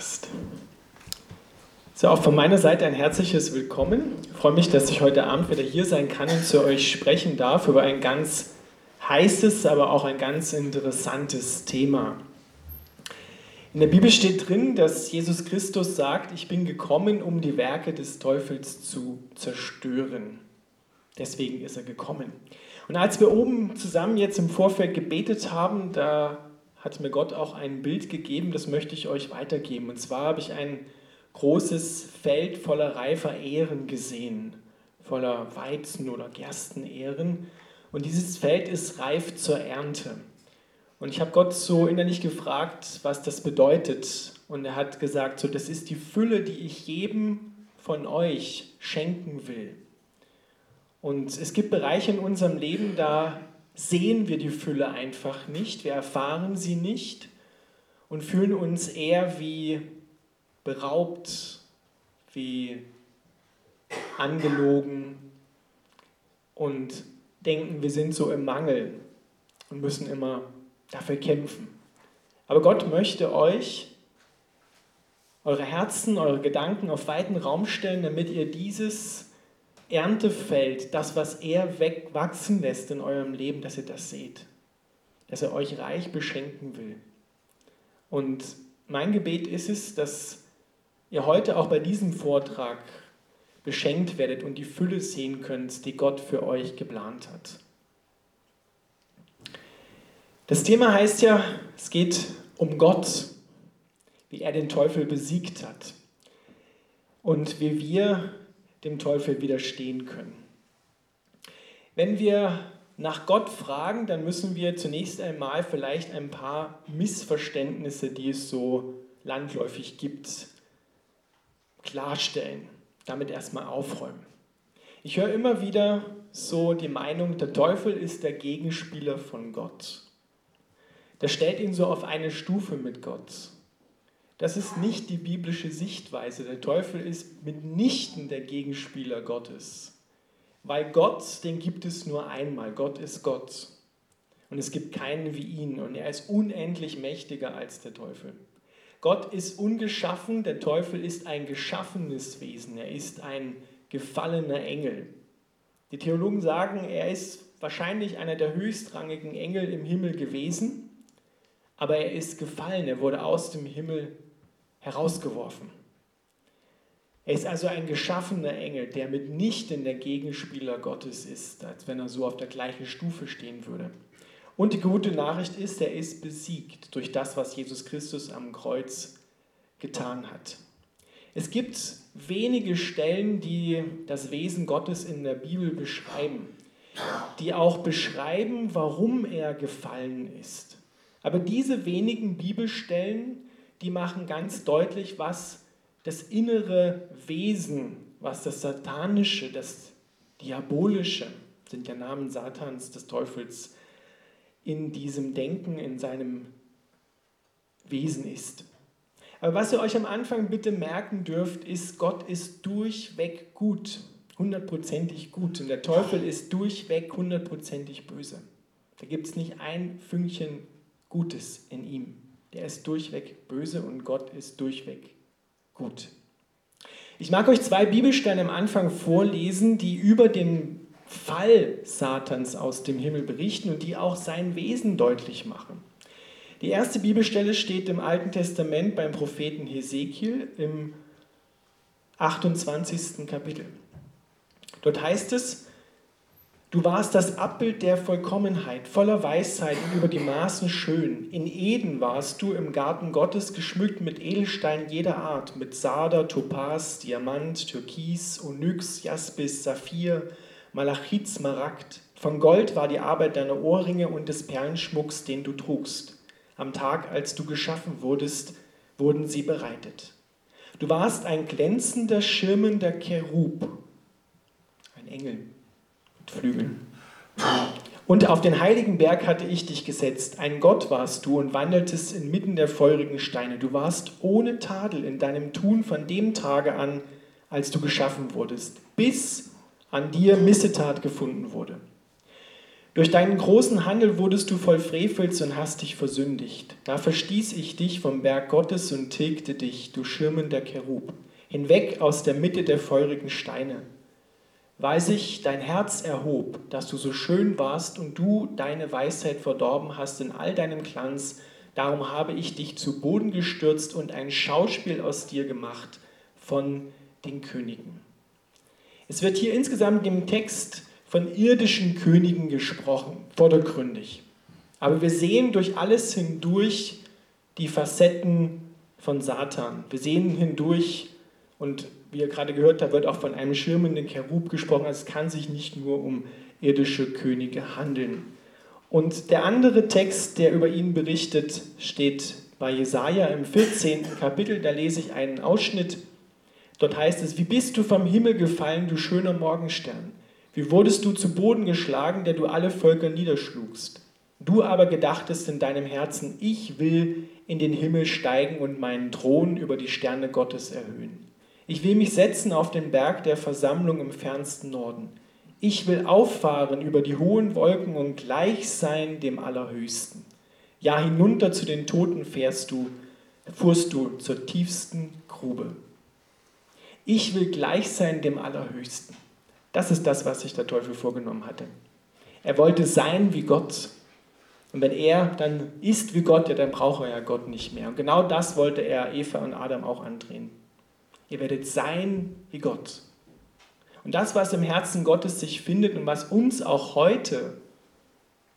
Podcast. So, auch von meiner Seite ein herzliches Willkommen. Ich freue mich, dass ich heute Abend wieder hier sein kann und zu euch sprechen darf über ein ganz heißes, aber auch ein ganz interessantes Thema. In der Bibel steht drin, dass Jesus Christus sagt, ich bin gekommen, um die Werke des Teufels zu zerstören. Deswegen ist er gekommen. Und als wir oben zusammen jetzt im Vorfeld gebetet haben, da hat mir Gott auch ein Bild gegeben, das möchte ich euch weitergeben. Und zwar habe ich ein großes Feld voller reifer Ähren gesehen, voller Weizen- oder Gerstenähren. Und dieses Feld ist reif zur Ernte. Und ich habe Gott so innerlich gefragt, was das bedeutet. Und er hat gesagt, so, das ist die Fülle, die ich jedem von euch schenken will. Und es gibt Bereiche in unserem Leben, da sehen wir die Fülle einfach nicht, wir erfahren sie nicht und fühlen uns eher wie beraubt, wie angelogen und denken, wir sind so im Mangel und müssen immer dafür kämpfen. Aber Gott möchte euch, eure Herzen, eure Gedanken auf weiten Raum stellen, damit ihr dieses Erntefeld, das, was er wachsen lässt in eurem Leben, dass ihr das seht. Dass er euch reich beschenken will. Und mein Gebet ist es, dass ihr heute auch bei diesem Vortrag beschenkt werdet und die Fülle sehen könnt, die Gott für euch geplant hat. Das Thema heißt ja, es geht um Gott, wie er den Teufel besiegt hat und wie wir dem Teufel widerstehen können. Wenn wir nach Gott fragen, dann müssen wir zunächst einmal vielleicht ein paar Missverständnisse, die es so landläufig gibt, klarstellen, damit erstmal aufräumen. Ich höre immer wieder so die Meinung, der Teufel ist der Gegenspieler von Gott. Das stellt ihn so auf eine Stufe mit Gott. Das ist nicht die biblische Sichtweise. Der Teufel ist mitnichten der Gegenspieler Gottes. Weil Gott, den gibt es nur einmal. Gott ist Gott. Und es gibt keinen wie ihn. Und er ist unendlich mächtiger als der Teufel. Gott ist ungeschaffen, der Teufel ist ein geschaffenes Wesen. Er ist ein gefallener Engel. Die Theologen sagen, er ist wahrscheinlich einer der höchstrangigen Engel im Himmel gewesen, aber er ist gefallen, er wurde aus dem Himmel herausgeworfen. Er ist also ein geschaffener Engel, der mitnichten der Gegenspieler Gottes ist, als wenn er so auf der gleichen Stufe stehen würde. Und die gute Nachricht ist, er ist besiegt durch das, was Jesus Christus am Kreuz getan hat. Es gibt wenige Stellen, die das Wesen Gottes in der Bibel beschreiben, die auch beschreiben, warum er gefallen ist. Aber diese wenigen Bibelstellen die machen ganz deutlich, was das innere Wesen, was das Satanische, das Diabolische, sind ja Namen Satans, des Teufels, in diesem Denken, in seinem Wesen ist. Aber was ihr euch am Anfang bitte merken dürft, ist, Gott ist durchweg gut, hundertprozentig gut. Und der Teufel ist durchweg hundertprozentig böse. Da gibt es nicht ein Fünkchen Gutes in ihm der ist durchweg böse und Gott ist durchweg gut. Ich mag euch zwei Bibelstellen am Anfang vorlesen, die über den Fall Satans aus dem Himmel berichten und die auch sein Wesen deutlich machen. Die erste Bibelstelle steht im Alten Testament beim Propheten Hesekiel im 28. Kapitel. Dort heißt es, Du warst das Abbild der Vollkommenheit, voller Weisheit und über die Maßen schön. In Eden warst du im Garten Gottes geschmückt mit Edelsteinen jeder Art, mit Sarder, Topaz, Diamant, Türkis, Onyx, Jaspis, Saphir, Malachit, Smaragd. Von Gold war die Arbeit deiner Ohrringe und des Perlenschmucks, den du trugst. Am Tag, als du geschaffen wurdest, wurden sie bereitet. Du warst ein glänzender, schirmender Cherub, ein Engel Flügeln. Und auf den heiligen Berg hatte ich dich gesetzt. Ein Gott warst du und wandeltest inmitten der feurigen Steine. Du warst ohne Tadel in deinem Tun von dem Tage an, als du geschaffen wurdest, bis an dir Missetat gefunden wurde. Durch deinen großen Handel wurdest du voll Frevels und hast dich versündigt. Da verstieß ich dich vom Berg Gottes und tilgte dich, du schirmender Cherub, hinweg aus der Mitte der feurigen Steine. Weil sich dein Herz erhob, dass du so schön warst und du deine Weisheit verdorben hast in all deinem Glanz, darum habe ich dich zu Boden gestürzt und ein Schauspiel aus dir gemacht von den Königen. Es wird hier insgesamt im Text von irdischen Königen gesprochen, vordergründig. Aber wir sehen durch alles hindurch die Facetten von Satan. Wir sehen hindurch, und wie ihr gerade gehört habt, wird auch von einem schirmenden Cherub gesprochen. Also es kann sich nicht nur um irdische Könige handeln. Und der andere Text, der über ihn berichtet, steht bei Jesaja im 14. Kapitel. Da lese ich einen Ausschnitt. Dort heißt es: Wie bist du vom Himmel gefallen, du schöner Morgenstern? Wie wurdest du zu Boden geschlagen, der du alle Völker niederschlugst? Du aber gedachtest in deinem Herzen, ich will in den Himmel steigen und meinen Thron über die Sterne Gottes erhöhen. Ich will mich setzen auf den Berg der Versammlung im fernsten Norden. Ich will auffahren über die hohen Wolken und gleich sein dem Allerhöchsten. Ja, hinunter zu den Toten fährst du, fuhrst du zur tiefsten Grube. Ich will gleich sein dem Allerhöchsten. Das ist das, was sich der Teufel vorgenommen hatte. Er wollte sein wie Gott. Und wenn er dann ist wie Gott, ja, dann braucht er ja Gott nicht mehr. Und genau das wollte er Eva und Adam auch andrehen. Ihr werdet sein wie Gott. Und das, was im Herzen Gottes sich findet und was uns auch heute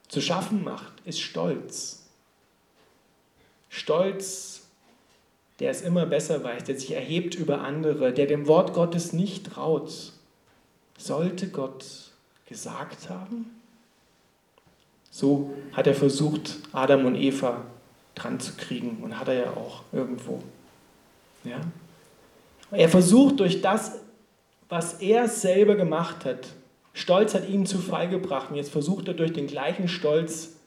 zu schaffen macht, ist Stolz. Stolz, der es immer besser weiß, der sich erhebt über andere, der dem Wort Gottes nicht traut, sollte Gott gesagt haben? So hat er versucht, Adam und Eva dran zu kriegen und hat er ja auch irgendwo. Ja? Er versucht durch das, was er selber gemacht hat, Stolz hat ihn zu Fall gebracht und jetzt versucht er durch den gleichen Stolz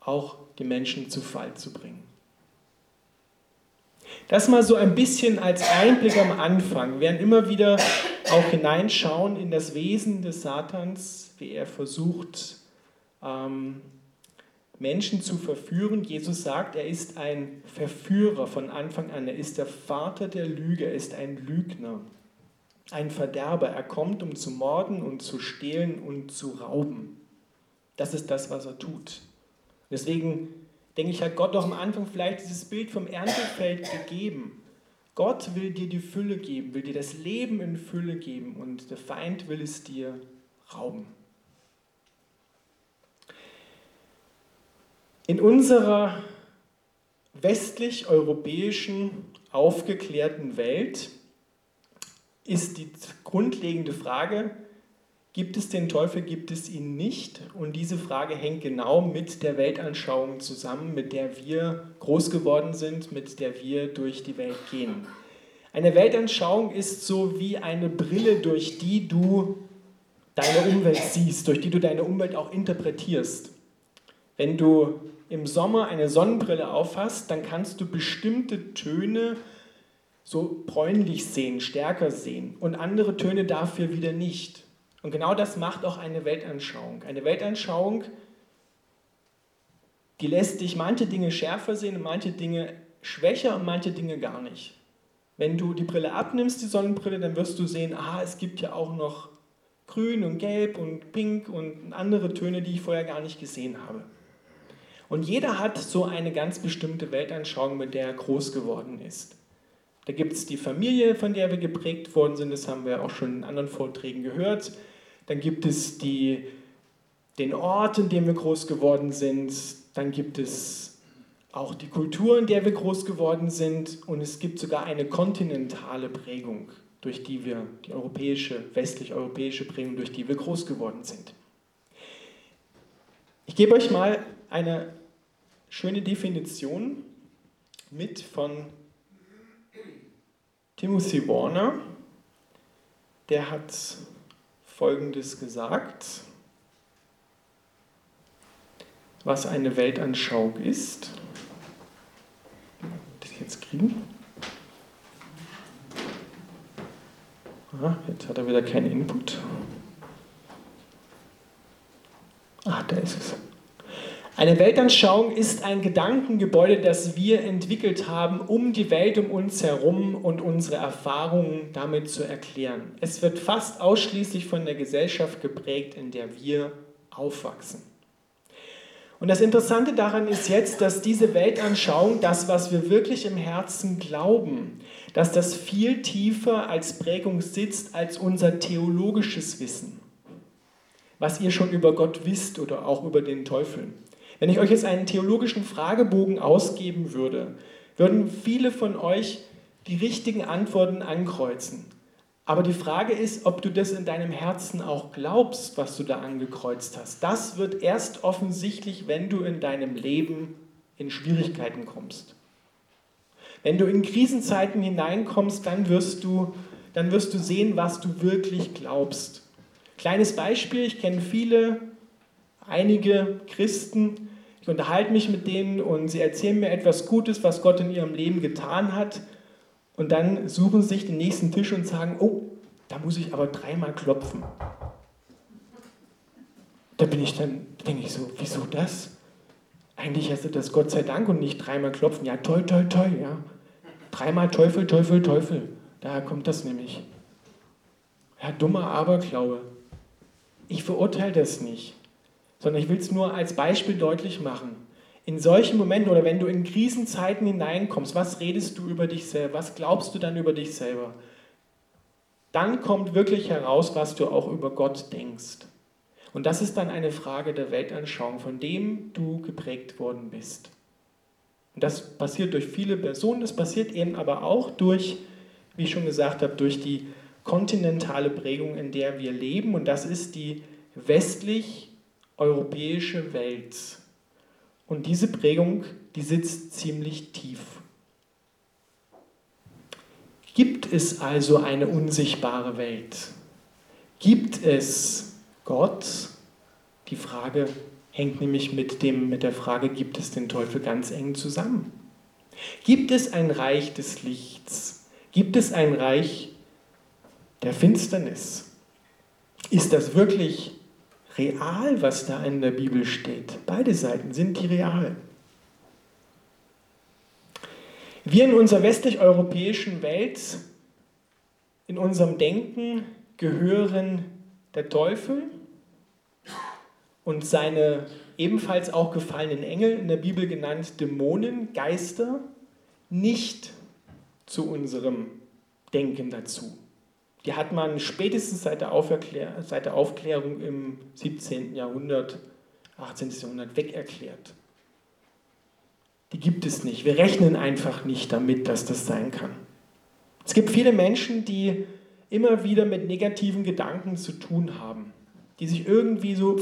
auch die Menschen zu Fall zu bringen. Das mal so ein bisschen als Einblick am Anfang. Wir werden immer wieder auch hineinschauen in das Wesen des Satans, wie er versucht, ähm, Menschen zu verführen. Jesus sagt, er ist ein Verführer von Anfang an. Er ist der Vater der Lüge, er ist ein Lügner, ein Verderber. Er kommt, um zu morden und zu stehlen und zu rauben. Das ist das, was er tut. Deswegen denke ich, hat Gott doch am Anfang vielleicht dieses Bild vom Erntefeld gegeben. Gott will dir die Fülle geben, will dir das Leben in Fülle geben und der Feind will es dir rauben. In unserer westlich-europäischen aufgeklärten Welt ist die grundlegende Frage, Gibt es den Teufel, gibt es ihn nicht? Und diese Frage hängt genau mit der Weltanschauung zusammen, mit der wir groß geworden sind, mit der wir durch die Welt gehen. Eine Weltanschauung ist so wie eine Brille, durch die du deine Umwelt siehst, durch die du deine Umwelt auch interpretierst. Wenn du im Sommer eine Sonnenbrille aufhast, dann kannst du bestimmte Töne so bräunlich sehen, stärker sehen und andere Töne dafür wieder nicht. Und genau das macht auch eine Weltanschauung. Eine Weltanschauung, die lässt dich manche Dinge schärfer sehen und manche Dinge schwächer und manche Dinge gar nicht. Wenn du die Brille abnimmst, die Sonnenbrille, dann wirst du sehen, aha, es gibt ja auch noch grün und gelb und pink und andere Töne, die ich vorher gar nicht gesehen habe. Und jeder hat so eine ganz bestimmte Weltanschauung, mit der er groß geworden ist. Da gibt es die Familie, von der wir geprägt worden sind, das haben wir auch schon in anderen Vorträgen gehört. Dann gibt es die, den Ort, in dem wir groß geworden sind. Dann gibt es auch die Kultur, in der wir groß geworden sind. Und es gibt sogar eine kontinentale Prägung, durch die wir, die europäische, westlich-europäische Prägung, durch die wir groß geworden sind. Ich gebe euch mal eine schöne Definition mit von Timothy Warner. Der hat Folgendes gesagt, was eine Weltanschauung ist. Das jetzt kriegen. Ah, jetzt hat er wieder keinen Input. Ah, da ist Eine Weltanschauung ist ein Gedankengebäude, das wir entwickelt haben, um die Welt um uns herum und unsere Erfahrungen damit zu erklären. Es wird fast ausschließlich von der Gesellschaft geprägt, in der wir aufwachsen. Und das Interessante daran ist jetzt, dass diese Weltanschauung, das, was wir wirklich im Herzen glauben, dass das viel tiefer als Prägung sitzt als unser theologisches Wissen, was ihr schon über Gott wisst oder auch über den Teufel. Wenn ich euch jetzt einen theologischen Fragebogen ausgeben würde, würden viele von euch die richtigen Antworten ankreuzen. Aber die Frage ist, ob du das in deinem Herzen auch glaubst, was du da angekreuzt hast. Das wird erst offensichtlich, wenn du in deinem Leben in Schwierigkeiten kommst. Wenn du in Krisenzeiten hineinkommst, dann wirst du, dann wirst du sehen, was du wirklich glaubst. Kleines Beispiel, ich kenne viele, einige Christen, ich unterhalte mich mit denen und sie erzählen mir etwas Gutes, was Gott in ihrem Leben getan hat. Und dann suchen sie sich den nächsten Tisch und sagen, oh, da muss ich aber dreimal klopfen. Da bin ich dann, denke ich so, wieso das? Eigentlich du das Gott sei Dank und nicht dreimal klopfen. Ja, toll, toll, toll, ja. Dreimal Teufel, Teufel, Teufel. Daher kommt das nämlich. Ja, dummer Aberglaube. Ich verurteile das nicht sondern ich will es nur als Beispiel deutlich machen. In solchen Momenten oder wenn du in Krisenzeiten hineinkommst, was redest du über dich selber? Was glaubst du dann über dich selber? Dann kommt wirklich heraus, was du auch über Gott denkst. Und das ist dann eine Frage der Weltanschauung, von dem du geprägt worden bist. Und das passiert durch viele Personen, das passiert eben aber auch durch, wie ich schon gesagt habe, durch die kontinentale Prägung, in der wir leben. Und das ist die westlich europäische Welt. Und diese Prägung, die sitzt ziemlich tief. Gibt es also eine unsichtbare Welt? Gibt es Gott? Die Frage hängt nämlich mit, dem, mit der Frage, gibt es den Teufel ganz eng zusammen? Gibt es ein Reich des Lichts? Gibt es ein Reich der Finsternis? Ist das wirklich real, was da in der Bibel steht. Beide Seiten sind die real. Wir in unserer westlich-europäischen Welt, in unserem Denken gehören der Teufel und seine ebenfalls auch gefallenen Engel, in der Bibel genannt Dämonen, Geister, nicht zu unserem Denken dazu. Die hat man spätestens seit der, Aufklär seit der Aufklärung im 17. Jahrhundert, 18. Jahrhundert wegerklärt. Die gibt es nicht. Wir rechnen einfach nicht damit, dass das sein kann. Es gibt viele Menschen, die immer wieder mit negativen Gedanken zu tun haben, die sich irgendwie so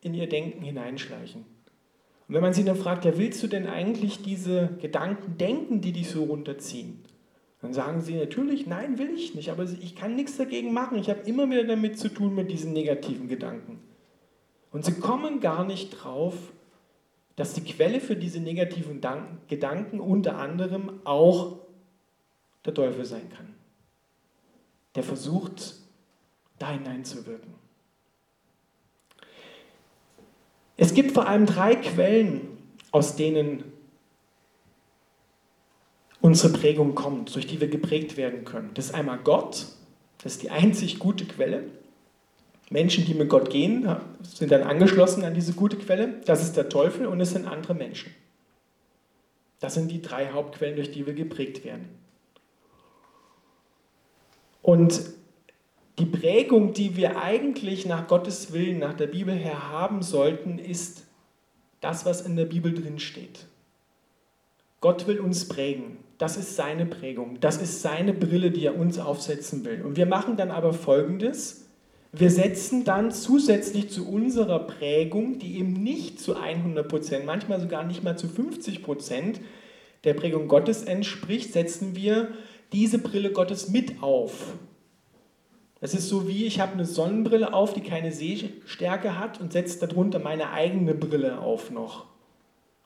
in ihr Denken hineinschleichen. Und wenn man sie dann fragt, ja, willst du denn eigentlich diese Gedanken denken, die dich so runterziehen? Dann sagen sie natürlich, nein, will ich nicht, aber ich kann nichts dagegen machen. Ich habe immer wieder damit zu tun mit diesen negativen Gedanken. Und sie kommen gar nicht drauf, dass die Quelle für diese negativen Gedanken unter anderem auch der Teufel sein kann, der versucht, da hineinzuwirken. Es gibt vor allem drei Quellen, aus denen unsere Prägung kommt, durch die wir geprägt werden können. Das ist einmal Gott, das ist die einzig gute Quelle. Menschen, die mit Gott gehen, sind dann angeschlossen an diese gute Quelle. Das ist der Teufel und es sind andere Menschen. Das sind die drei Hauptquellen, durch die wir geprägt werden. Und die Prägung, die wir eigentlich nach Gottes Willen, nach der Bibel her haben sollten, ist das, was in der Bibel drin steht. Gott will uns prägen. Das ist seine Prägung. Das ist seine Brille, die er uns aufsetzen will. Und wir machen dann aber Folgendes. Wir setzen dann zusätzlich zu unserer Prägung, die eben nicht zu 100 Prozent, manchmal sogar nicht mal zu 50 Prozent der Prägung Gottes entspricht, setzen wir diese Brille Gottes mit auf. Das ist so wie, ich habe eine Sonnenbrille auf, die keine Sehstärke hat und setze darunter meine eigene Brille auf noch.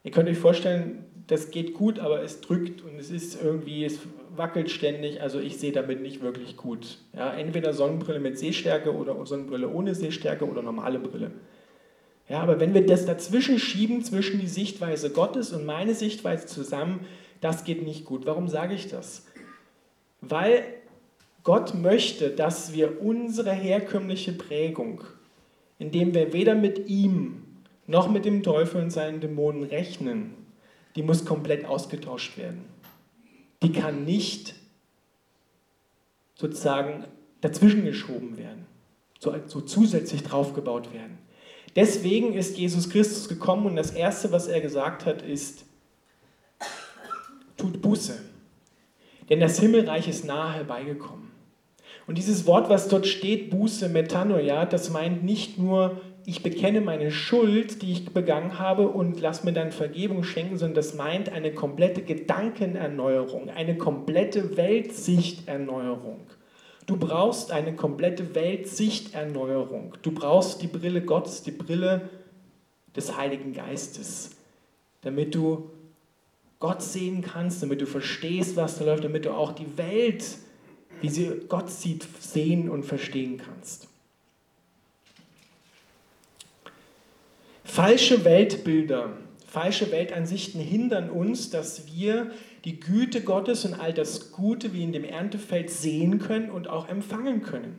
Ihr könnt euch vorstellen, das geht gut, aber es drückt und es ist irgendwie, es wackelt ständig, also ich sehe damit nicht wirklich gut. Ja, entweder Sonnenbrille mit Sehstärke oder Sonnenbrille ohne Sehstärke oder normale Brille. Ja, aber wenn wir das dazwischen schieben, zwischen die Sichtweise Gottes und meine Sichtweise zusammen, das geht nicht gut. Warum sage ich das? Weil Gott möchte, dass wir unsere herkömmliche Prägung, indem wir weder mit ihm noch mit dem Teufel und seinen Dämonen rechnen, die muss komplett ausgetauscht werden. Die kann nicht sozusagen dazwischen geschoben werden, so, so zusätzlich draufgebaut werden. Deswegen ist Jesus Christus gekommen und das Erste, was er gesagt hat, ist, tut Buße, denn das Himmelreich ist nahe herbeigekommen. Und dieses Wort, was dort steht, Buße, Metanoia, das meint nicht nur, ich bekenne meine Schuld, die ich begangen habe und lass mir dann Vergebung schenken, sondern das meint eine komplette Gedankenerneuerung, eine komplette Weltsichterneuerung. Du brauchst eine komplette Weltsichterneuerung. Du brauchst die Brille Gottes, die Brille des Heiligen Geistes, damit du Gott sehen kannst, damit du verstehst, was da läuft, damit du auch die Welt, wie sie Gott sieht, sehen und verstehen kannst. Falsche Weltbilder, falsche Weltansichten hindern uns, dass wir die Güte Gottes und all das Gute wie in dem Erntefeld sehen können und auch empfangen können.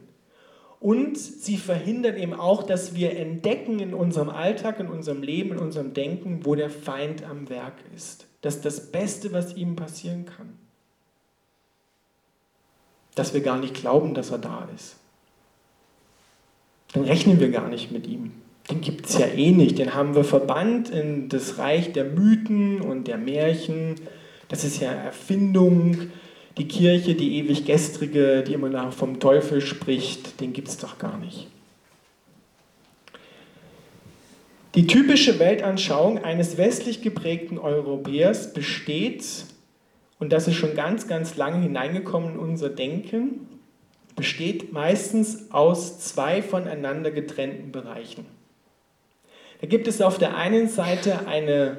Und sie verhindern eben auch, dass wir entdecken in unserem Alltag, in unserem Leben, in unserem Denken, wo der Feind am Werk ist. Das ist das Beste, was ihm passieren kann. Dass wir gar nicht glauben, dass er da ist. Dann rechnen wir gar nicht mit ihm. Den gibt es ja eh nicht. Den haben wir verbannt in das Reich der Mythen und der Märchen das ist ja Erfindung. Die Kirche, die ewig gestrige, die immer noch vom Teufel spricht, den gibt es doch gar nicht. Die typische Weltanschauung eines westlich geprägten Europäers besteht, und das ist schon ganz, ganz lange hineingekommen in unser Denken, besteht meistens aus zwei voneinander getrennten Bereichen. Da gibt es auf der einen Seite eine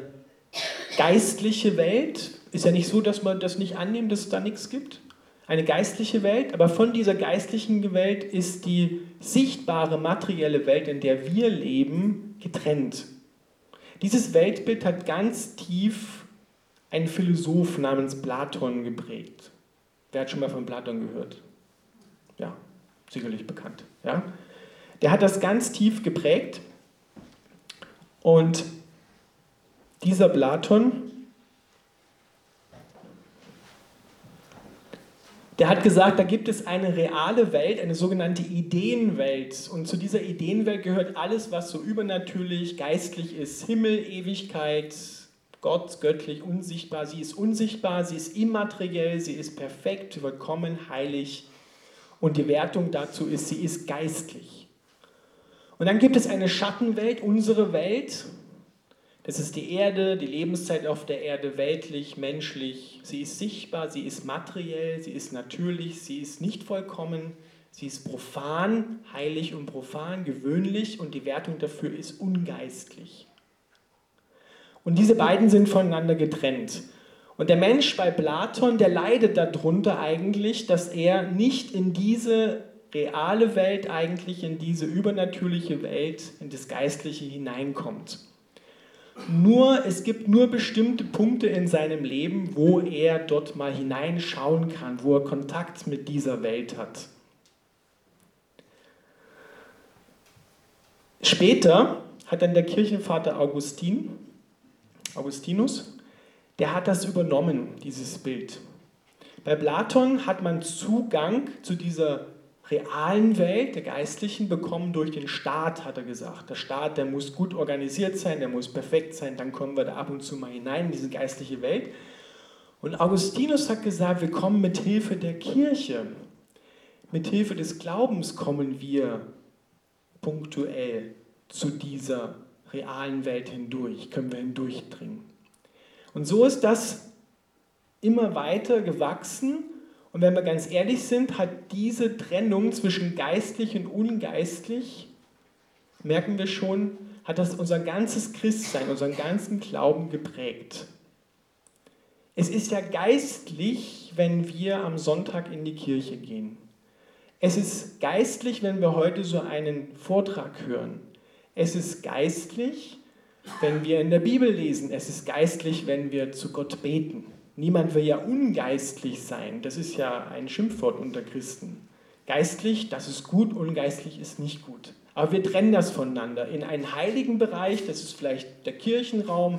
geistliche Welt, ist ja nicht so, dass man das nicht annimmt, dass es da nichts gibt. Eine geistliche Welt, aber von dieser geistlichen Welt ist die sichtbare materielle Welt, in der wir leben, getrennt. Dieses Weltbild hat ganz tief ein Philosoph namens Platon geprägt. Wer hat schon mal von Platon gehört? Ja, sicherlich bekannt. Ja? Der hat das ganz tief geprägt und dieser Platon Der hat gesagt, da gibt es eine reale Welt, eine sogenannte Ideenwelt. Und zu dieser Ideenwelt gehört alles, was so übernatürlich, geistlich ist. Himmel, Ewigkeit, Gott, göttlich, unsichtbar. Sie ist unsichtbar, sie ist immateriell, sie ist perfekt, vollkommen, heilig. Und die Wertung dazu ist, sie ist geistlich. Und dann gibt es eine Schattenwelt, unsere Welt, das ist die Erde, die Lebenszeit auf der Erde, weltlich, menschlich. Sie ist sichtbar, sie ist materiell, sie ist natürlich, sie ist nicht vollkommen, sie ist profan, heilig und profan, gewöhnlich und die Wertung dafür ist ungeistlich. Und diese beiden sind voneinander getrennt. Und der Mensch bei Platon, der leidet darunter eigentlich, dass er nicht in diese reale Welt, eigentlich in diese übernatürliche Welt, in das Geistliche hineinkommt. Nur, es gibt nur bestimmte Punkte in seinem Leben, wo er dort mal hineinschauen kann, wo er Kontakt mit dieser Welt hat. Später hat dann der Kirchenvater Augustin, Augustinus, der hat das übernommen, dieses Bild. Bei Platon hat man Zugang zu dieser realen Welt, der geistlichen, bekommen durch den Staat, hat er gesagt. Der Staat, der muss gut organisiert sein, der muss perfekt sein, dann kommen wir da ab und zu mal hinein in diese geistliche Welt. Und Augustinus hat gesagt, wir kommen mit Hilfe der Kirche, mit Hilfe des Glaubens kommen wir punktuell zu dieser realen Welt hindurch, können wir hindurchdringen. Und so ist das immer weiter gewachsen und wenn wir ganz ehrlich sind, hat diese Trennung zwischen geistlich und ungeistlich, merken wir schon, hat das unser ganzes Christsein, unseren ganzen Glauben geprägt. Es ist ja geistlich, wenn wir am Sonntag in die Kirche gehen. Es ist geistlich, wenn wir heute so einen Vortrag hören. Es ist geistlich, wenn wir in der Bibel lesen. Es ist geistlich, wenn wir zu Gott beten. Niemand will ja ungeistlich sein. Das ist ja ein Schimpfwort unter Christen. Geistlich, das ist gut, ungeistlich ist nicht gut. Aber wir trennen das voneinander. In einen heiligen Bereich, das ist vielleicht der Kirchenraum,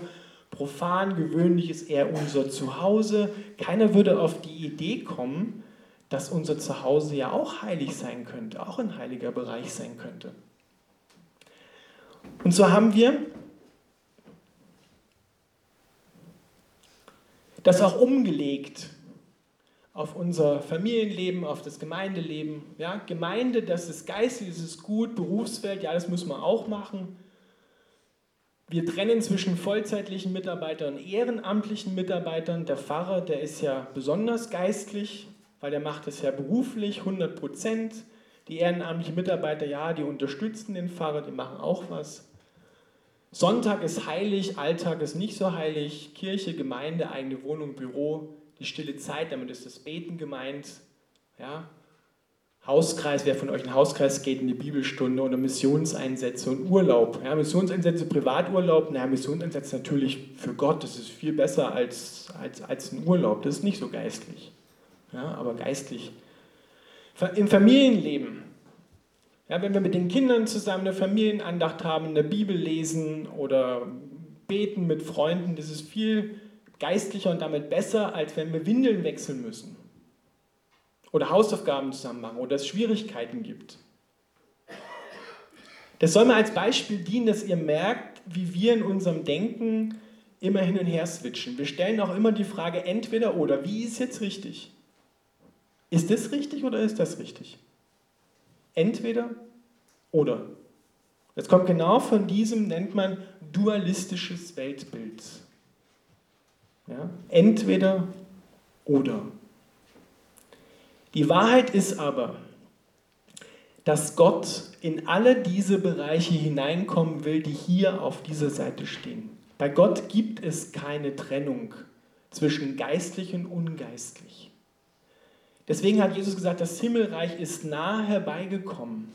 profan, gewöhnlich ist eher unser Zuhause. Keiner würde auf die Idee kommen, dass unser Zuhause ja auch heilig sein könnte, auch ein heiliger Bereich sein könnte. Und so haben wir das auch umgelegt auf unser Familienleben, auf das Gemeindeleben. Ja, Gemeinde, das ist geistig, das ist gut, Berufswelt, ja, das müssen wir auch machen. Wir trennen zwischen vollzeitlichen Mitarbeitern und ehrenamtlichen Mitarbeitern. Der Pfarrer, der ist ja besonders geistlich, weil der macht es ja beruflich, 100 Prozent. Die ehrenamtlichen Mitarbeiter, ja, die unterstützen den Pfarrer, die machen auch was. Sonntag ist heilig, Alltag ist nicht so heilig. Kirche, Gemeinde, eigene Wohnung, Büro, die stille Zeit, damit ist das Beten gemeint. Ja? Hauskreis, wer von euch in den Hauskreis geht, in die Bibelstunde oder Missionseinsätze und Urlaub. Ja, Missionseinsätze, Privaturlaub, naja, Missionseinsätze natürlich für Gott, das ist viel besser als, als, als ein Urlaub, das ist nicht so geistlich. Ja, aber geistlich. Im Familienleben, ja, wenn wir mit den Kindern zusammen eine Familienandacht haben, eine Bibel lesen oder beten mit Freunden, das ist viel geistlicher und damit besser, als wenn wir Windeln wechseln müssen oder Hausaufgaben zusammen machen oder es Schwierigkeiten gibt. Das soll mir als Beispiel dienen, dass ihr merkt, wie wir in unserem Denken immer hin und her switchen. Wir stellen auch immer die Frage entweder oder. Wie ist jetzt richtig? Ist das richtig oder ist das richtig? Entweder oder. Das kommt genau von diesem, nennt man dualistisches Weltbild. Ja? Entweder oder. Die Wahrheit ist aber, dass Gott in alle diese Bereiche hineinkommen will, die hier auf dieser Seite stehen. Bei Gott gibt es keine Trennung zwischen geistlich und ungeistlich. Deswegen hat Jesus gesagt, das Himmelreich ist nahe herbeigekommen.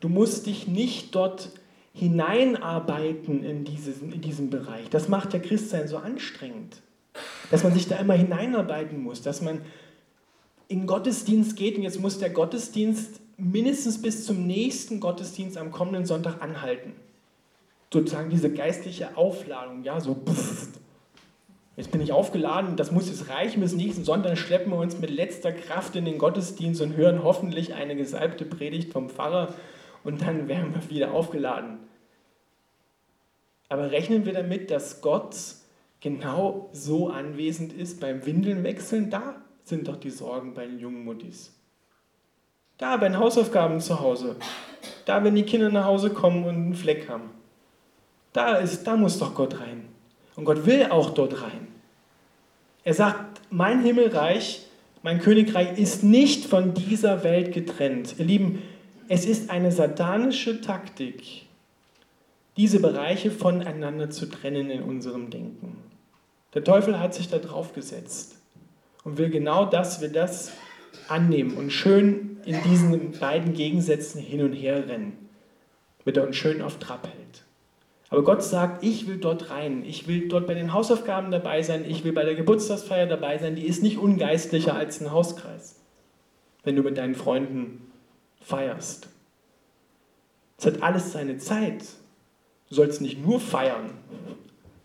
Du musst dich nicht dort hineinarbeiten in, dieses, in diesem Bereich. Das macht der Christsein so anstrengend dass man sich da immer hineinarbeiten muss, dass man in Gottesdienst geht und jetzt muss der Gottesdienst mindestens bis zum nächsten Gottesdienst am kommenden Sonntag anhalten. Sozusagen diese geistliche Aufladung, ja, so pff, jetzt bin ich aufgeladen, das muss jetzt reichen bis nächsten Sonntag, schleppen wir uns mit letzter Kraft in den Gottesdienst und hören hoffentlich eine gesalbte Predigt vom Pfarrer und dann werden wir wieder aufgeladen. Aber rechnen wir damit, dass Gott genau so anwesend ist beim Windelnwechseln, da sind doch die Sorgen bei den jungen Muttis. Da bei den Hausaufgaben zu Hause. Da, wenn die Kinder nach Hause kommen und einen Fleck haben. Da, ist, da muss doch Gott rein. Und Gott will auch dort rein. Er sagt, mein Himmelreich, mein Königreich ist nicht von dieser Welt getrennt. Ihr Lieben, es ist eine satanische Taktik, diese Bereiche voneinander zu trennen in unserem Denken. Der Teufel hat sich da drauf gesetzt und will genau das, will das annehmen und schön in diesen beiden Gegensätzen hin und her rennen, damit er uns schön auf Trab hält. Aber Gott sagt, ich will dort rein, ich will dort bei den Hausaufgaben dabei sein, ich will bei der Geburtstagsfeier dabei sein, die ist nicht ungeistlicher als ein Hauskreis, wenn du mit deinen Freunden feierst. Es hat alles seine Zeit. Du sollst nicht nur feiern,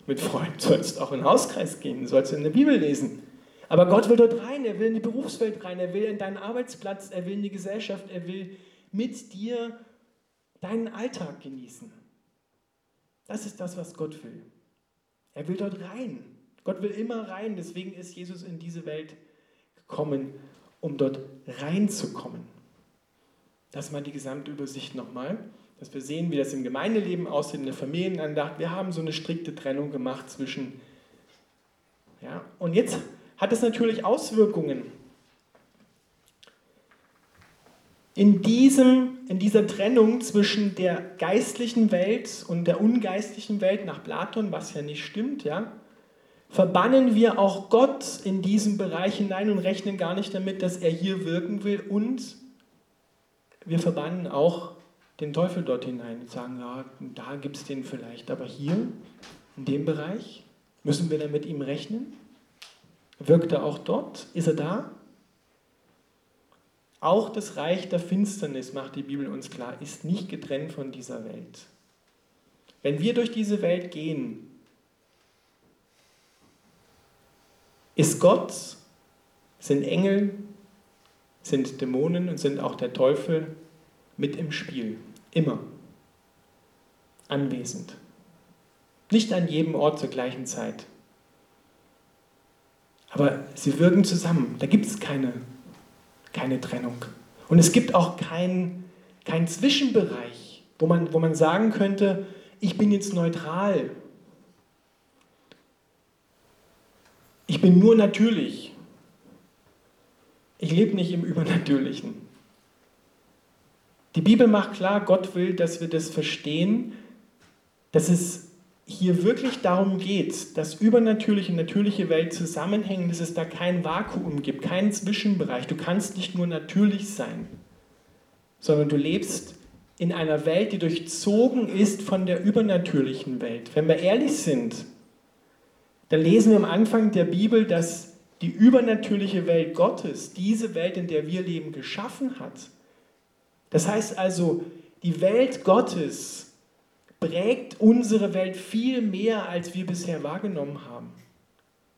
mit Freunden, sollst auch in den Hauskreis gehen, sollst in der Bibel lesen. Aber Gott will dort rein, er will in die Berufswelt rein, er will in deinen Arbeitsplatz, er will in die Gesellschaft, er will mit dir deinen Alltag genießen. Das ist das, was Gott will. Er will dort rein. Gott will immer rein, deswegen ist Jesus in diese Welt gekommen, um dort reinzukommen. Das ist mal die Gesamtübersicht nochmal dass wir sehen, wie das im Gemeindeleben aussieht, in der Familienandacht. Wir haben so eine strikte Trennung gemacht zwischen. Ja, und jetzt hat es natürlich Auswirkungen. In, diesem, in dieser Trennung zwischen der geistlichen Welt und der ungeistlichen Welt nach Platon, was ja nicht stimmt, ja, verbannen wir auch Gott in diesen Bereich hinein und rechnen gar nicht damit, dass er hier wirken will und wir verbannen auch den Teufel dort hinein und sagen, ja, da gibt es den vielleicht, aber hier, in dem Bereich, müssen wir dann mit ihm rechnen? Wirkt er auch dort? Ist er da? Auch das Reich der Finsternis, macht die Bibel uns klar, ist nicht getrennt von dieser Welt. Wenn wir durch diese Welt gehen, ist Gott, sind Engel, sind Dämonen und sind auch der Teufel mit im Spiel. Immer. Anwesend. Nicht an jedem Ort zur gleichen Zeit. Aber sie wirken zusammen. Da gibt es keine, keine Trennung. Und es gibt auch keinen kein Zwischenbereich, wo man, wo man sagen könnte, ich bin jetzt neutral. Ich bin nur natürlich. Ich lebe nicht im Übernatürlichen. Die Bibel macht klar, Gott will, dass wir das verstehen, dass es hier wirklich darum geht, dass übernatürliche und natürliche Welt zusammenhängen, dass es da kein Vakuum gibt, keinen Zwischenbereich. Du kannst nicht nur natürlich sein, sondern du lebst in einer Welt, die durchzogen ist von der übernatürlichen Welt. Wenn wir ehrlich sind, dann lesen wir am Anfang der Bibel, dass die übernatürliche Welt Gottes diese Welt, in der wir leben, geschaffen hat. Das heißt also, die Welt Gottes prägt unsere Welt viel mehr, als wir bisher wahrgenommen haben.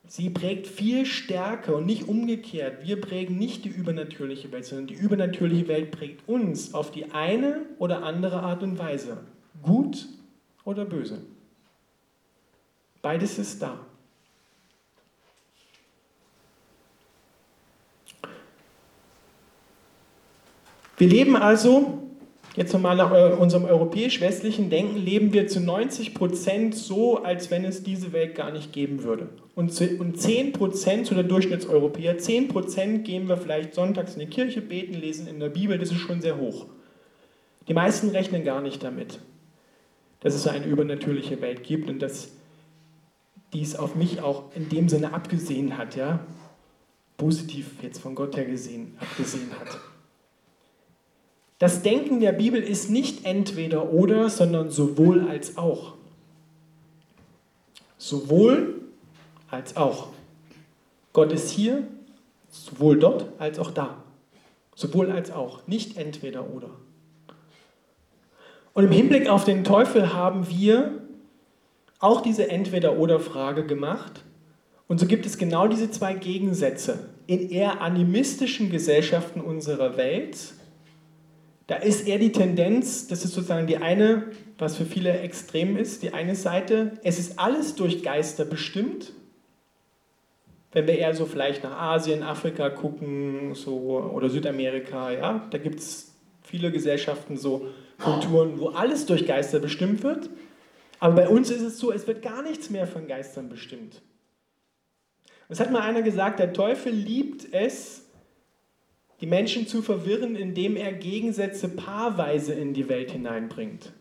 Sie prägt viel stärker und nicht umgekehrt. Wir prägen nicht die übernatürliche Welt, sondern die übernatürliche Welt prägt uns auf die eine oder andere Art und Weise. Gut oder böse. Beides ist da. Wir leben also Jetzt nochmal nach unserem europäisch-westlichen Denken leben wir zu 90 Prozent so, als wenn es diese Welt gar nicht geben würde. Und 10 Prozent, zu der Durchschnittseuropäer, 10 Prozent gehen wir vielleicht sonntags in die Kirche, beten, lesen in der Bibel, das ist schon sehr hoch. Die meisten rechnen gar nicht damit, dass es eine übernatürliche Welt gibt und dass dies auf mich auch in dem Sinne abgesehen hat, ja, positiv jetzt von Gott her gesehen, abgesehen hat. Das Denken der Bibel ist nicht entweder oder, sondern sowohl als auch. Sowohl als auch. Gott ist hier, sowohl dort als auch da. Sowohl als auch, nicht entweder oder. Und im Hinblick auf den Teufel haben wir auch diese Entweder-oder-Frage gemacht. Und so gibt es genau diese zwei Gegensätze. In eher animistischen Gesellschaften unserer Welt da ist eher die Tendenz, das ist sozusagen die eine, was für viele extrem ist, die eine Seite, es ist alles durch Geister bestimmt. Wenn wir eher so vielleicht nach Asien, Afrika gucken so, oder Südamerika, ja, da gibt es viele Gesellschaften, so Kulturen, wo alles durch Geister bestimmt wird. Aber bei uns ist es so, es wird gar nichts mehr von Geistern bestimmt. Es hat mal einer gesagt, der Teufel liebt es, die Menschen zu verwirren, indem er Gegensätze paarweise in die Welt hineinbringt.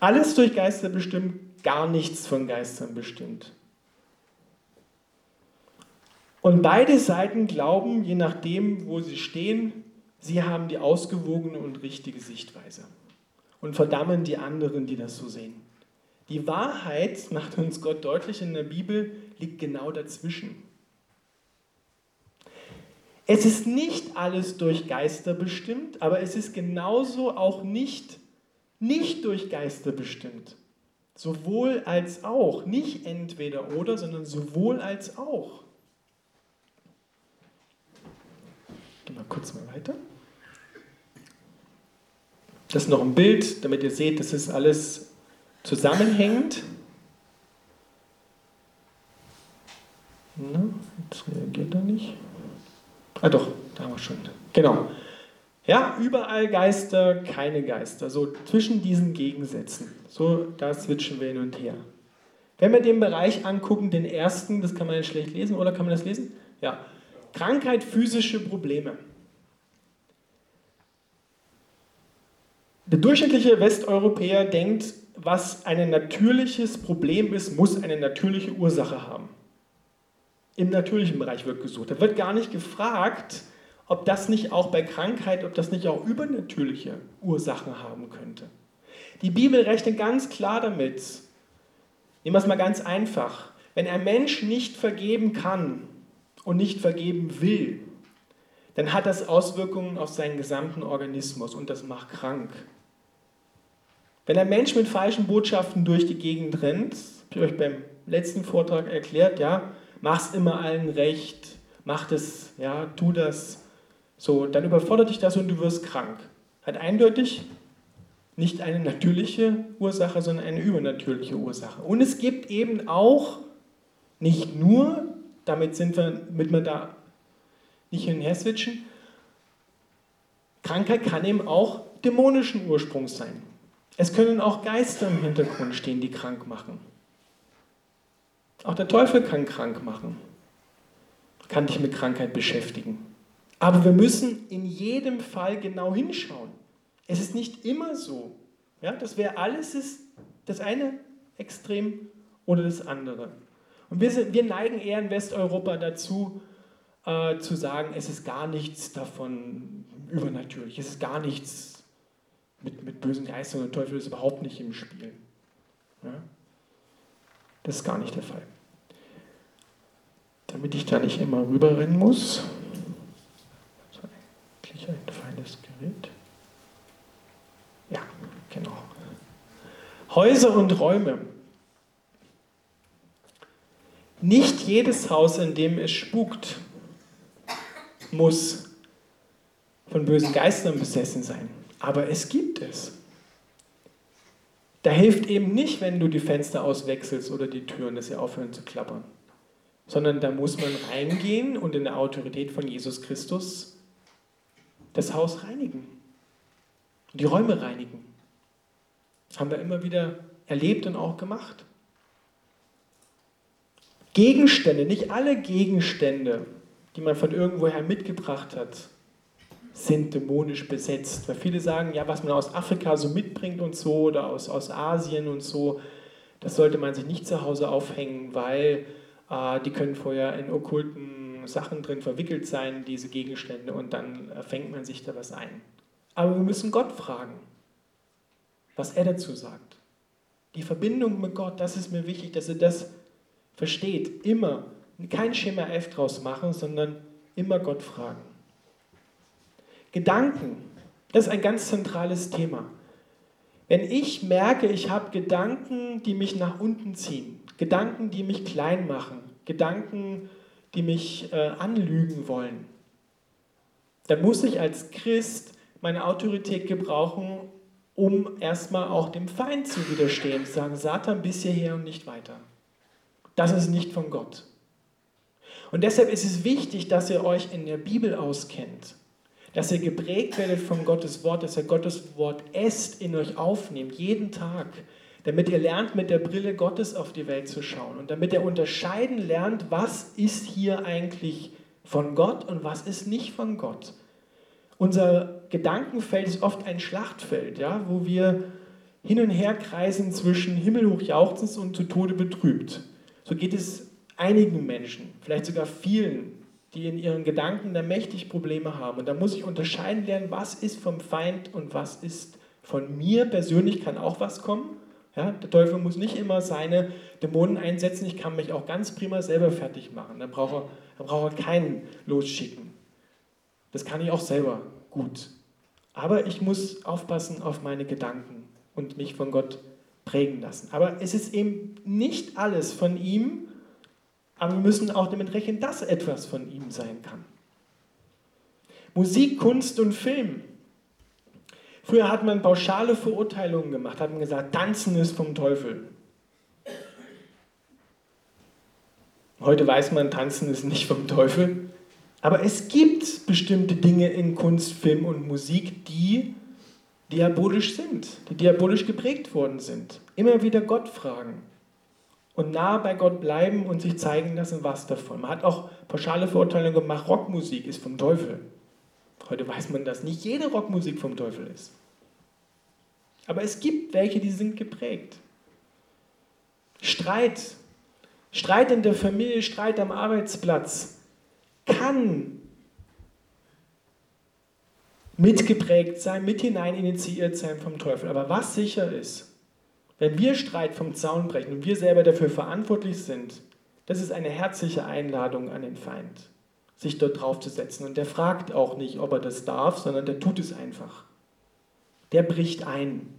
Alles durch Geister bestimmt, gar nichts von Geistern bestimmt. Und beide Seiten glauben, je nachdem, wo sie stehen, sie haben die ausgewogene und richtige Sichtweise und verdammen die anderen, die das so sehen. Die Wahrheit, macht uns Gott deutlich in der Bibel, liegt genau dazwischen. Es ist nicht alles durch Geister bestimmt, aber es ist genauso auch nicht nicht durch Geister bestimmt. Sowohl als auch, nicht entweder oder, sondern sowohl als auch. Gehen wir kurz mal weiter. Das ist noch ein Bild, damit ihr seht, das ist alles zusammenhängend. Na, jetzt reagiert er nicht. Ah doch, da haben wir schon. Genau. Ja, überall Geister, keine Geister. So zwischen diesen Gegensätzen. So, da switchen wir hin und her. Wenn wir den Bereich angucken, den ersten, das kann man ja schlecht lesen, oder kann man das lesen? Ja. Krankheit, physische Probleme. Der durchschnittliche Westeuropäer denkt, was ein natürliches Problem ist, muss eine natürliche Ursache haben im natürlichen Bereich wird gesucht. Da wird gar nicht gefragt, ob das nicht auch bei Krankheit, ob das nicht auch übernatürliche Ursachen haben könnte. Die Bibel rechnet ganz klar damit. Nehmen wir es mal ganz einfach. Wenn ein Mensch nicht vergeben kann und nicht vergeben will, dann hat das Auswirkungen auf seinen gesamten Organismus und das macht krank. Wenn ein Mensch mit falschen Botschaften durch die Gegend rennt, habe ich euch beim letzten Vortrag erklärt, ja, mach's immer allen recht, mach das, ja, tu das, so, dann überfordert dich das und du wirst krank. Hat eindeutig nicht eine natürliche Ursache, sondern eine übernatürliche Ursache. Und es gibt eben auch nicht nur, damit sind wir, damit wir da nicht hin und her switchen, Krankheit kann eben auch dämonischen Ursprungs sein. Es können auch Geister im Hintergrund stehen, die krank machen. Auch der Teufel kann krank machen, kann dich mit Krankheit beschäftigen. Aber wir müssen in jedem Fall genau hinschauen. Es ist nicht immer so. Ja, das wäre alles ist das eine Extrem oder das andere. Und wir, sind, wir neigen eher in Westeuropa dazu, äh, zu sagen, es ist gar nichts davon übernatürlich, es ist gar nichts mit, mit bösen Geistern und Teufel ist überhaupt nicht im Spiel. Ja? Das ist gar nicht der Fall. Damit ich da nicht immer rüberrennen muss, so eigentlich ein feines Gerät. Ja, genau. Häuser und Räume. Nicht jedes Haus, in dem es spukt, muss von bösen Geistern besessen sein. Aber es gibt es. Da hilft eben nicht, wenn du die Fenster auswechselst oder die Türen, dass sie aufhören zu klappern. Sondern da muss man reingehen und in der Autorität von Jesus Christus das Haus reinigen. Die Räume reinigen. Das haben wir immer wieder erlebt und auch gemacht. Gegenstände, nicht alle Gegenstände die man von irgendwoher mitgebracht hat, sind dämonisch besetzt. Weil viele sagen, ja, was man aus Afrika so mitbringt und so oder aus, aus Asien und so, das sollte man sich nicht zu Hause aufhängen, weil die können vorher in okkulten Sachen drin verwickelt sein, diese Gegenstände, und dann äh, fängt man sich da was ein. Aber wir müssen Gott fragen, was er dazu sagt. Die Verbindung mit Gott, das ist mir wichtig, dass er das versteht, immer kein Schema F draus machen, sondern immer Gott fragen. Gedanken, das ist ein ganz zentrales Thema. Wenn ich merke, ich habe Gedanken, die mich nach unten ziehen, Gedanken, die mich klein machen, Gedanken, die mich äh, anlügen wollen, dann muss ich als Christ meine Autorität gebrauchen, um erstmal auch dem Feind zu widerstehen, zu sagen, Satan bis hierher und nicht weiter. Das ist nicht von Gott. Und deshalb ist es wichtig, dass ihr euch in der Bibel auskennt, dass ihr geprägt werdet von Gottes Wort, dass ihr Gottes Wort esst, in euch aufnehmt, jeden Tag, damit ihr lernt, mit der Brille Gottes auf die Welt zu schauen und damit ihr unterscheiden lernt, was ist hier eigentlich von Gott und was ist nicht von Gott. Unser Gedankenfeld ist oft ein Schlachtfeld, ja, wo wir hin und her kreisen zwischen himmelhoch jauchzend und zu Tode betrübt. So geht es einigen Menschen, vielleicht sogar vielen, die in ihren Gedanken da mächtig Probleme haben. Und da muss ich unterscheiden lernen, was ist vom Feind und was ist von mir persönlich, kann auch was kommen. Ja, der Teufel muss nicht immer seine Dämonen einsetzen, ich kann mich auch ganz prima selber fertig machen. Da braucht er, da braucht er keinen losschicken. Das kann ich auch selber gut. Aber ich muss aufpassen auf meine Gedanken und mich von Gott prägen lassen. Aber es ist eben nicht alles von ihm, aber wir müssen auch damit rechnen, dass etwas von ihm sein kann. Musik, Kunst und Film. Früher hat man pauschale Verurteilungen gemacht, hat man gesagt, Tanzen ist vom Teufel. Heute weiß man, Tanzen ist nicht vom Teufel. Aber es gibt bestimmte Dinge in Kunst, Film und Musik, die diabolisch sind, die diabolisch geprägt worden sind. Immer wieder Gott fragen und nah bei Gott bleiben und sich zeigen lassen, was davon. Man hat auch pauschale Verurteilungen gemacht, Rockmusik ist vom Teufel. Heute weiß man, dass nicht jede Rockmusik vom Teufel ist. Aber es gibt welche, die sind geprägt. Streit, Streit in der Familie, Streit am Arbeitsplatz kann mitgeprägt sein, mit hinein initiiert sein vom Teufel. Aber was sicher ist, wenn wir Streit vom Zaun brechen und wir selber dafür verantwortlich sind, das ist eine herzliche Einladung an den Feind, sich dort draufzusetzen. Und der fragt auch nicht, ob er das darf, sondern der tut es einfach. Der bricht ein,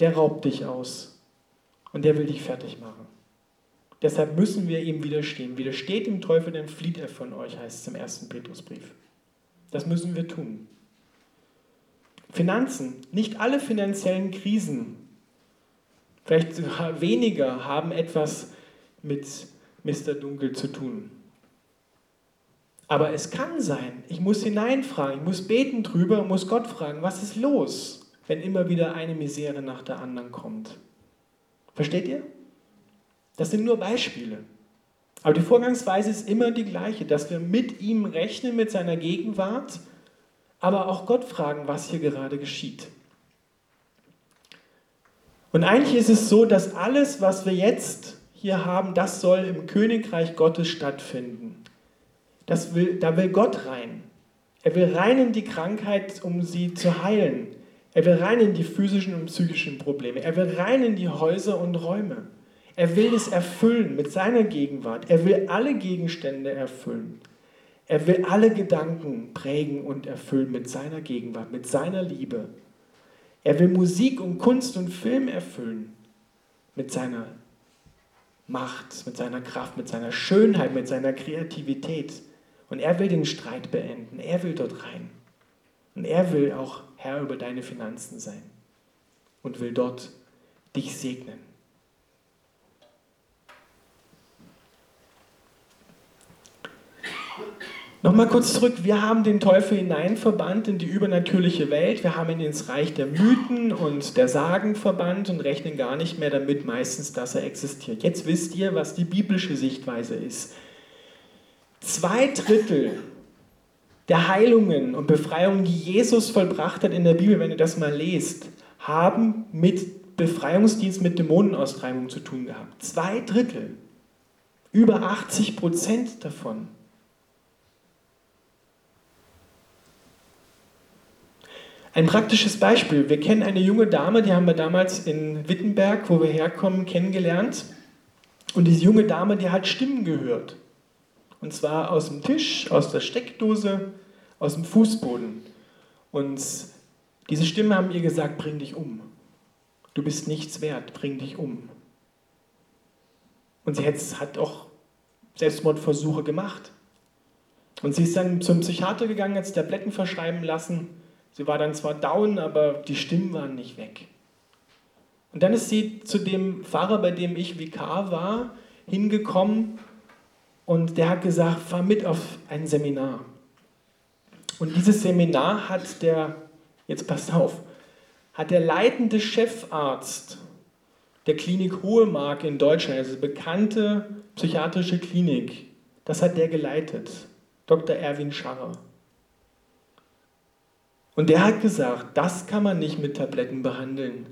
der raubt dich aus und der will dich fertig machen. Deshalb müssen wir ihm widerstehen. Widersteht dem Teufel, dann flieht er von euch, heißt es im ersten Petrusbrief. Das müssen wir tun. Finanzen. Nicht alle finanziellen Krisen, vielleicht weniger, haben etwas mit Mr. Dunkel zu tun. Aber es kann sein, ich muss hineinfragen, ich muss beten drüber, muss Gott fragen, was ist los, wenn immer wieder eine Misere nach der anderen kommt. Versteht ihr? Das sind nur Beispiele. Aber die Vorgangsweise ist immer die gleiche, dass wir mit ihm rechnen, mit seiner Gegenwart, aber auch Gott fragen, was hier gerade geschieht. Und eigentlich ist es so, dass alles, was wir jetzt hier haben, das soll im Königreich Gottes stattfinden. Das will, da will Gott rein. Er will rein in die Krankheit, um sie zu heilen. Er will rein in die physischen und psychischen Probleme. Er will rein in die Häuser und Räume. Er will es erfüllen mit seiner Gegenwart. Er will alle Gegenstände erfüllen. Er will alle Gedanken prägen und erfüllen mit seiner Gegenwart, mit seiner Liebe. Er will Musik und Kunst und Film erfüllen mit seiner Macht, mit seiner Kraft, mit seiner Schönheit, mit seiner Kreativität. Und er will den Streit beenden. Er will dort rein. Und er will auch Herr über deine Finanzen sein und will dort dich segnen. Nochmal kurz zurück, wir haben den Teufel hineinverbannt in die übernatürliche Welt, wir haben ihn ins Reich der Mythen und der Sagen verbannt und rechnen gar nicht mehr damit meistens, dass er existiert. Jetzt wisst ihr, was die biblische Sichtweise ist. Zwei Drittel der Heilungen und Befreiungen, die Jesus vollbracht hat in der Bibel, wenn ihr das mal lest, haben mit Befreiungsdienst, mit Dämonenaustreibung zu tun gehabt. Zwei Drittel. Über 80 Prozent davon. Ein praktisches Beispiel. Wir kennen eine junge Dame, die haben wir damals in Wittenberg, wo wir herkommen, kennengelernt. Und diese junge Dame, die hat Stimmen gehört. Und zwar aus dem Tisch, aus der Steckdose, aus dem Fußboden. Und diese Stimmen haben ihr gesagt, bring dich um. Du bist nichts wert, bring dich um. Und sie hat auch Selbstmordversuche gemacht. Und sie ist dann zum Psychiater gegangen, hat sich Tabletten verschreiben lassen Sie war dann zwar down, aber die Stimmen waren nicht weg. Und dann ist sie zu dem Pfarrer, bei dem ich Vikar war, hingekommen und der hat gesagt, fahr mit auf ein Seminar. Und dieses Seminar hat der, jetzt passt auf, hat der leitende Chefarzt der Klinik Hohe Mark in Deutschland, also bekannte psychiatrische Klinik, das hat der geleitet, Dr. Erwin Scharrer. Und der hat gesagt, das kann man nicht mit Tabletten behandeln,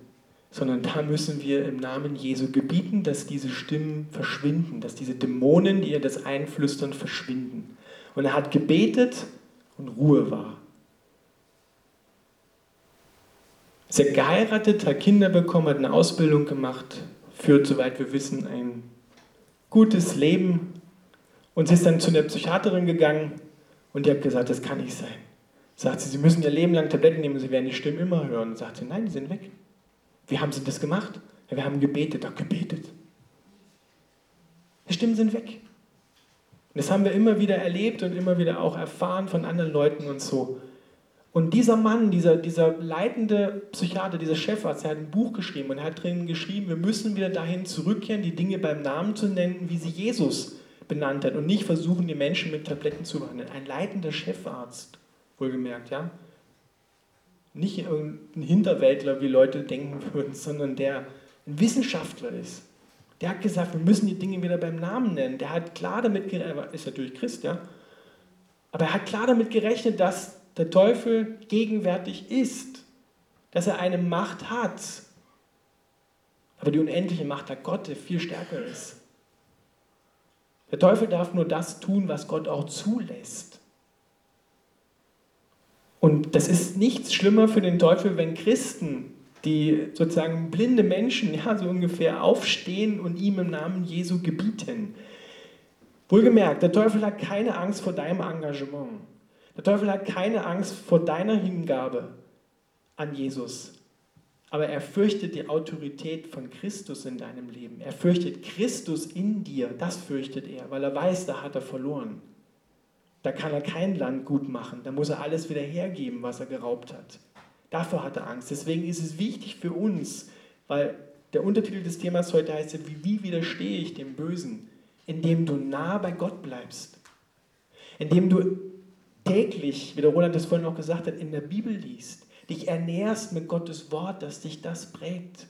sondern da müssen wir im Namen Jesu gebieten, dass diese Stimmen verschwinden, dass diese Dämonen, die ihr das einflüstern, verschwinden. Und er hat gebetet und Ruhe war. Sie hat geheiratet, hat Kinder bekommen, hat eine Ausbildung gemacht, führt, soweit wir wissen, ein gutes Leben. Und sie ist dann zu der Psychiaterin gegangen und die hat gesagt, das kann nicht sein. Sagt sie, Sie müssen Ihr Leben lang Tabletten nehmen und Sie werden die Stimmen immer hören. Sagt sie, nein, die sind weg. Wie haben Sie das gemacht? Ja, wir haben gebetet, auch gebetet. Die Stimmen sind weg. Und das haben wir immer wieder erlebt und immer wieder auch erfahren von anderen Leuten und so. Und dieser Mann, dieser, dieser leitende Psychiater, dieser Chefarzt, der hat ein Buch geschrieben und hat drin geschrieben, wir müssen wieder dahin zurückkehren, die Dinge beim Namen zu nennen, wie sie Jesus benannt hat und nicht versuchen, die Menschen mit Tabletten zu behandeln. Ein leitender Chefarzt wohlgemerkt, ja. Nicht ein Hinterwäldler, wie Leute denken würden, sondern der ein Wissenschaftler ist. Der hat gesagt, wir müssen die Dinge wieder beim Namen nennen. Der hat klar damit gerechnet, er ist natürlich Christ, ja, aber er hat klar damit gerechnet, dass der Teufel gegenwärtig ist, dass er eine Macht hat. Aber die unendliche Macht hat Gott, der viel stärker ist. Der Teufel darf nur das tun, was Gott auch zulässt. Und das ist nichts schlimmer für den Teufel, wenn Christen, die sozusagen blinde Menschen, ja, so ungefähr aufstehen und ihm im Namen Jesu gebieten. Wohlgemerkt, der Teufel hat keine Angst vor deinem Engagement. Der Teufel hat keine Angst vor deiner Hingabe an Jesus. Aber er fürchtet die Autorität von Christus in deinem Leben. Er fürchtet Christus in dir. Das fürchtet er, weil er weiß, da hat er verloren. Da kann er kein Land gut machen. Da muss er alles wieder hergeben, was er geraubt hat. Davor hat er Angst. Deswegen ist es wichtig für uns, weil der Untertitel des Themas heute heißt wie widerstehe ich dem Bösen? Indem du nah bei Gott bleibst. Indem du täglich, wie der Roland das vorhin auch gesagt hat, in der Bibel liest dich ernährst mit Gottes Wort, dass dich das prägt.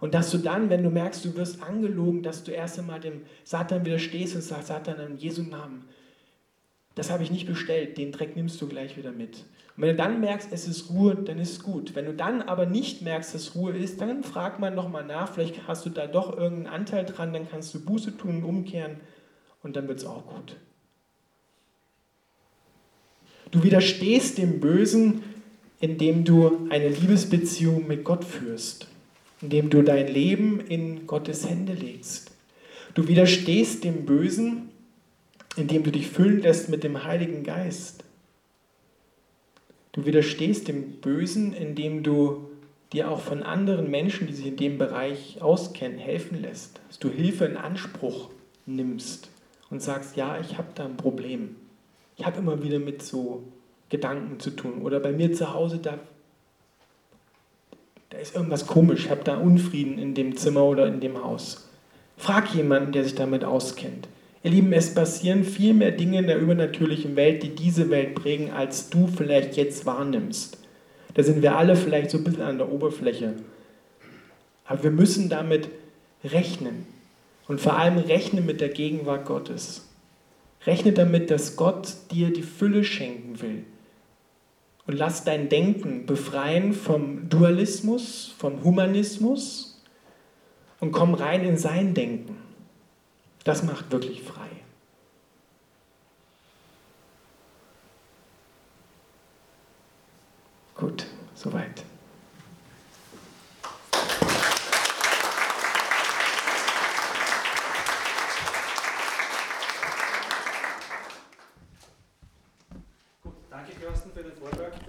Und dass du dann, wenn du merkst, du wirst angelogen, dass du erst einmal dem Satan widerstehst und sagst, Satan, in Jesu Namen, das habe ich nicht bestellt, den Dreck nimmst du gleich wieder mit. Und wenn du dann merkst, es ist Ruhe, dann ist es gut. Wenn du dann aber nicht merkst, dass Ruhe ist, dann frag mal nochmal nach, vielleicht hast du da doch irgendeinen Anteil dran, dann kannst du Buße tun und umkehren und dann wird es auch gut. Du widerstehst dem Bösen, indem du eine Liebesbeziehung mit Gott führst, indem du dein Leben in Gottes Hände legst. Du widerstehst dem Bösen, indem du dich füllen lässt mit dem Heiligen Geist. Du widerstehst dem Bösen, indem du dir auch von anderen Menschen, die sich in dem Bereich auskennen, helfen lässt. Dass du Hilfe in Anspruch nimmst und sagst, ja, ich habe da ein Problem. Ich habe immer wieder mit so Gedanken zu tun. Oder bei mir zu Hause, da, da ist irgendwas komisch, ich habe da Unfrieden in dem Zimmer oder in dem Haus. Frag jemanden, der sich damit auskennt. Ihr Lieben, es passieren viel mehr Dinge in der übernatürlichen Welt, die diese Welt prägen, als du vielleicht jetzt wahrnimmst. Da sind wir alle vielleicht so ein bisschen an der Oberfläche. Aber wir müssen damit rechnen. Und vor allem rechnen mit der Gegenwart Gottes. Rechne damit, dass Gott dir die Fülle schenken will und lass dein Denken befreien vom Dualismus, vom Humanismus und komm rein in sein Denken. Das macht wirklich frei. Gut, soweit.